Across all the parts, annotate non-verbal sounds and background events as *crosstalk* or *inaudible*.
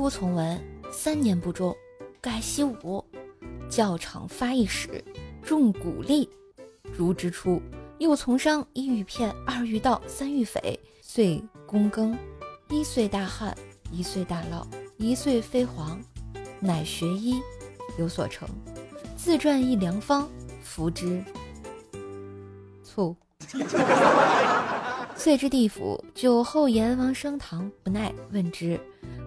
书从文，三年不中，改习武，教场发一矢，中鼓励。如之初，又从商，一遇骗，二遇盗，三遇匪，遂躬耕，一岁大旱，一岁大涝，一岁飞黄，乃学医，有所成，自撰一良方，服之。醋。遂至地府，酒后阎王升堂，不耐问之。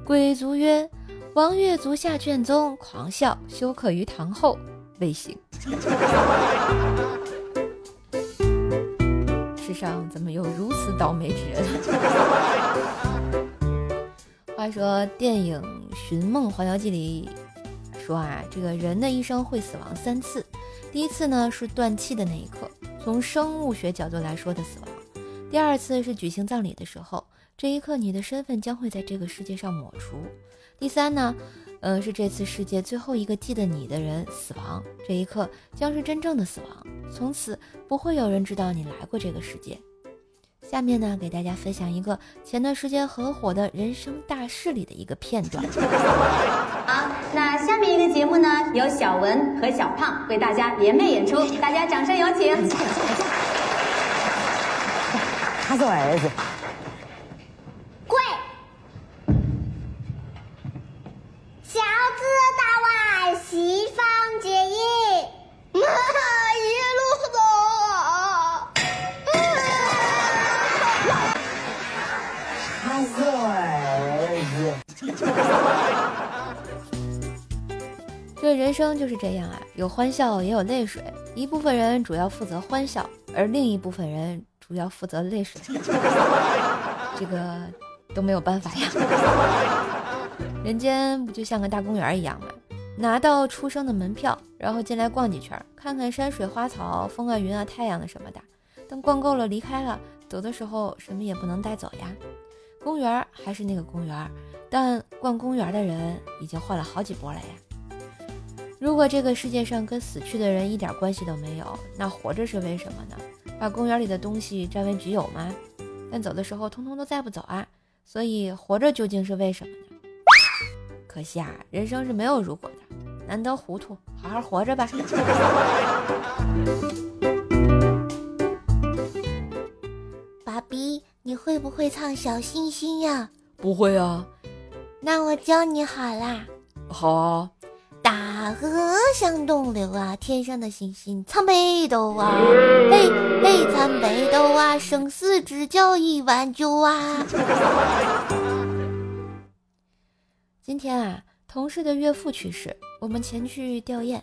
鬼族曰：“王岳足下卷宗，狂笑，休克于堂后，未醒。”世上怎么有如此倒霉之人？*laughs* 话说电影《寻梦环游记》里说啊，这个人的一生会死亡三次，第一次呢是断气的那一刻，从生物学角度来说的死亡。第二次是举行葬礼的时候，这一刻你的身份将会在这个世界上抹除。第三呢，呃，是这次世界最后一个记得你的人死亡，这一刻将是真正的死亡，从此不会有人知道你来过这个世界。下面呢，给大家分享一个前段时间很火的人生大事里的一个片段。*laughs* 好，那下面一个节目呢，由小文和小胖为大家联袂演出，大家掌声有请。是我儿子。*laughs* 跪。小子大碗西方结义，妈一路走。他是我儿子。这人生就是这样啊，有欢笑也有泪水。一部分人主要负责欢笑，而另一部分人。主要负责泪水，*laughs* 这个都没有办法呀。*laughs* 人间不就像个大公园一样吗？拿到出生的门票，然后进来逛几圈，看看山水花草、风啊云啊太阳的什么的。等逛够了离开了，走的时候什么也不能带走呀。公园还是那个公园，但逛公园的人已经换了好几波了呀。如果这个世界上跟死去的人一点关系都没有，那活着是为什么呢？把公园里的东西占为己有吗？但走的时候通通都带不走啊！所以活着究竟是为什么呢？可惜啊，人生是没有如果的，难得糊涂，好好活着吧。*laughs* 爸比，你会不会唱小星星呀？不会啊。那我教你好啦。好啊。大河向东流啊，天上的星星参北斗啊，*laughs* 嘿嘿参北斗啊，生死之交一碗酒啊。*laughs* 今天啊，同事的岳父去世，我们前去吊唁。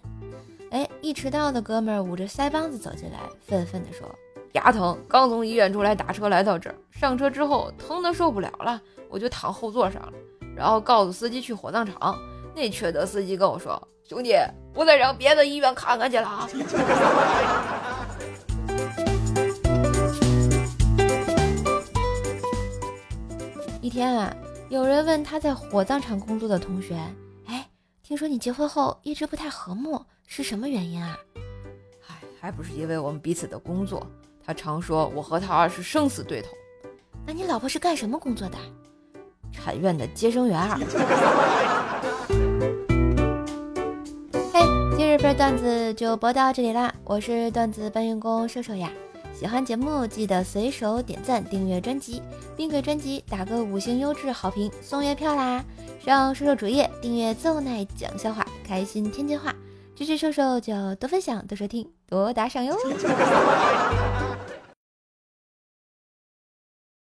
哎，一迟到的哥们儿捂着腮帮子走进来，愤愤地说：“牙疼，刚从医院出来，打车来到这儿。上车之后疼得受不了了，我就躺后座上了，然后告诉司机去火葬场。”那缺德司机跟我说：“兄弟，我再上别的医院看看去了啊。” *laughs* 一天啊，有人问他在火葬场工作的同学：“哎，听说你结婚后一直不太和睦，是什么原因啊？”“哎，还不是因为我们彼此的工作。他常说我和他是生死对头。”“那你老婆是干什么工作的？”“产院的接生员。*laughs* ”嘿，今日份段子就播到这里啦！我是段子搬运工瘦瘦呀，喜欢节目记得随手点赞、订阅专辑，并给专辑打个五星优质好评，送月票啦！上瘦瘦主页订阅奏奈讲笑话，开心天津话，支持瘦瘦就多分享、多收听、多打赏哟！*laughs*